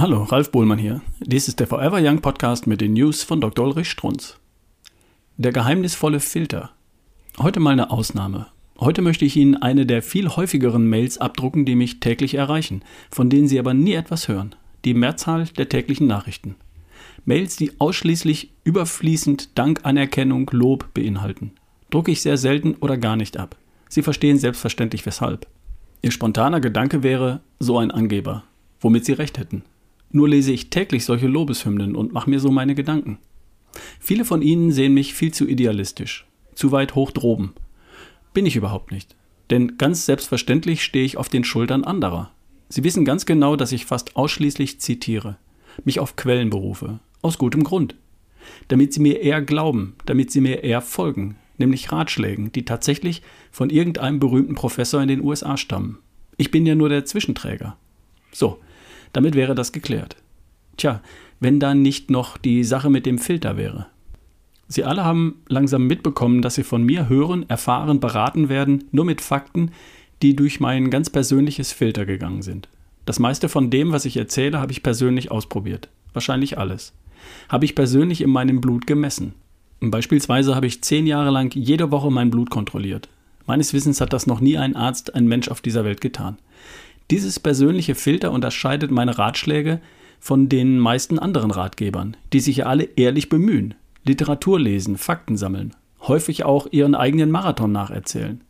Hallo, Ralf Bohlmann hier. Dies ist der Forever Young Podcast mit den News von Dr. Ulrich Strunz. Der geheimnisvolle Filter. Heute mal eine Ausnahme. Heute möchte ich Ihnen eine der viel häufigeren Mails abdrucken, die mich täglich erreichen, von denen Sie aber nie etwas hören. Die Mehrzahl der täglichen Nachrichten. Mails, die ausschließlich überfließend Dank, Anerkennung, Lob beinhalten. Drucke ich sehr selten oder gar nicht ab. Sie verstehen selbstverständlich weshalb. Ihr spontaner Gedanke wäre so ein Angeber, womit Sie recht hätten. Nur lese ich täglich solche Lobeshymnen und mache mir so meine Gedanken. Viele von Ihnen sehen mich viel zu idealistisch, zu weit hoch droben. Bin ich überhaupt nicht. Denn ganz selbstverständlich stehe ich auf den Schultern anderer. Sie wissen ganz genau, dass ich fast ausschließlich zitiere, mich auf Quellen berufe, aus gutem Grund. Damit sie mir eher glauben, damit sie mir eher folgen, nämlich Ratschlägen, die tatsächlich von irgendeinem berühmten Professor in den USA stammen. Ich bin ja nur der Zwischenträger. So, damit wäre das geklärt. Tja, wenn dann nicht noch die Sache mit dem Filter wäre. Sie alle haben langsam mitbekommen, dass sie von mir hören, erfahren, beraten werden, nur mit Fakten, die durch mein ganz persönliches Filter gegangen sind. Das meiste von dem, was ich erzähle, habe ich persönlich ausprobiert. Wahrscheinlich alles. Habe ich persönlich in meinem Blut gemessen. Beispielsweise habe ich zehn Jahre lang jede Woche mein Blut kontrolliert. Meines Wissens hat das noch nie ein Arzt, ein Mensch auf dieser Welt getan. Dieses persönliche Filter unterscheidet meine Ratschläge von den meisten anderen Ratgebern, die sich ja alle ehrlich bemühen, Literatur lesen, Fakten sammeln, häufig auch ihren eigenen Marathon nacherzählen.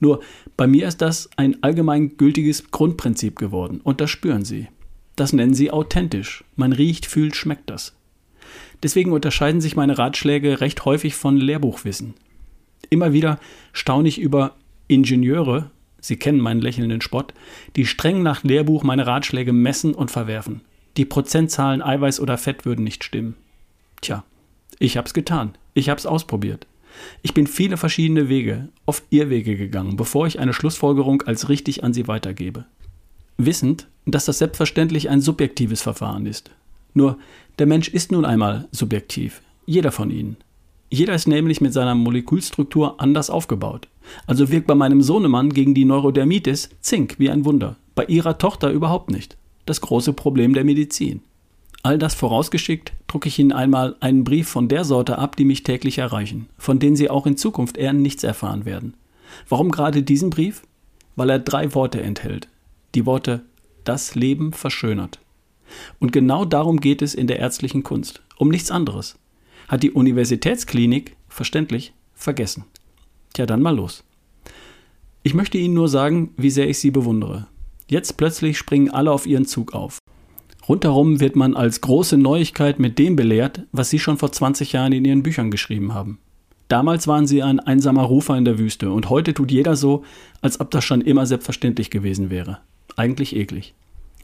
Nur bei mir ist das ein allgemein gültiges Grundprinzip geworden und das spüren Sie. Das nennen Sie authentisch. Man riecht, fühlt, schmeckt das. Deswegen unterscheiden sich meine Ratschläge recht häufig von Lehrbuchwissen. Immer wieder staune ich über Ingenieure, Sie kennen meinen lächelnden Spott, die streng nach Lehrbuch meine Ratschläge messen und verwerfen. Die Prozentzahlen Eiweiß oder Fett würden nicht stimmen. Tja, ich hab's getan. Ich hab's ausprobiert. Ich bin viele verschiedene Wege, oft Irrwege gegangen, bevor ich eine Schlussfolgerung als richtig an Sie weitergebe. Wissend, dass das selbstverständlich ein subjektives Verfahren ist. Nur, der Mensch ist nun einmal subjektiv. Jeder von Ihnen. Jeder ist nämlich mit seiner Molekülstruktur anders aufgebaut. Also wirkt bei meinem Sohnemann gegen die Neurodermitis Zink wie ein Wunder, bei ihrer Tochter überhaupt nicht. Das große Problem der Medizin. All das vorausgeschickt, drucke ich Ihnen einmal einen Brief von der Sorte ab, die mich täglich erreichen, von denen Sie auch in Zukunft eher nichts erfahren werden. Warum gerade diesen Brief? Weil er drei Worte enthält. Die Worte das Leben verschönert. Und genau darum geht es in der ärztlichen Kunst, um nichts anderes hat die Universitätsklinik, verständlich, vergessen. Tja, dann mal los. Ich möchte Ihnen nur sagen, wie sehr ich Sie bewundere. Jetzt plötzlich springen alle auf Ihren Zug auf. Rundherum wird man als große Neuigkeit mit dem belehrt, was Sie schon vor 20 Jahren in Ihren Büchern geschrieben haben. Damals waren Sie ein einsamer Rufer in der Wüste und heute tut jeder so, als ob das schon immer selbstverständlich gewesen wäre. Eigentlich eklig.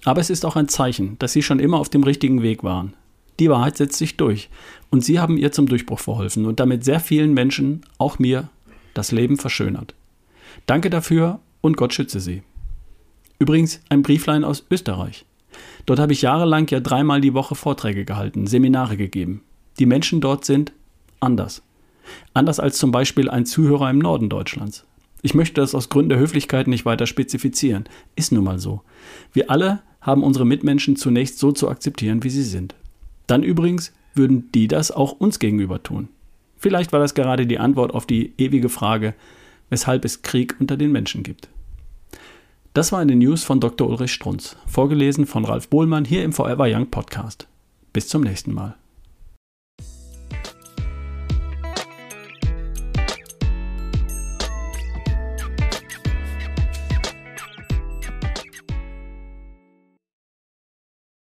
Aber es ist auch ein Zeichen, dass Sie schon immer auf dem richtigen Weg waren. Die Wahrheit setzt sich durch. Und Sie haben ihr zum Durchbruch verholfen und damit sehr vielen Menschen, auch mir, das Leben verschönert. Danke dafür und Gott schütze Sie. Übrigens ein Brieflein aus Österreich. Dort habe ich jahrelang ja dreimal die Woche Vorträge gehalten, Seminare gegeben. Die Menschen dort sind anders. Anders als zum Beispiel ein Zuhörer im Norden Deutschlands. Ich möchte das aus Gründen der Höflichkeit nicht weiter spezifizieren. Ist nun mal so. Wir alle haben unsere Mitmenschen zunächst so zu akzeptieren, wie sie sind. Dann übrigens würden die das auch uns gegenüber tun. Vielleicht war das gerade die Antwort auf die ewige Frage, weshalb es Krieg unter den Menschen gibt. Das war eine News von Dr. Ulrich Strunz, vorgelesen von Ralf Bohlmann hier im Forever Young Podcast. Bis zum nächsten Mal.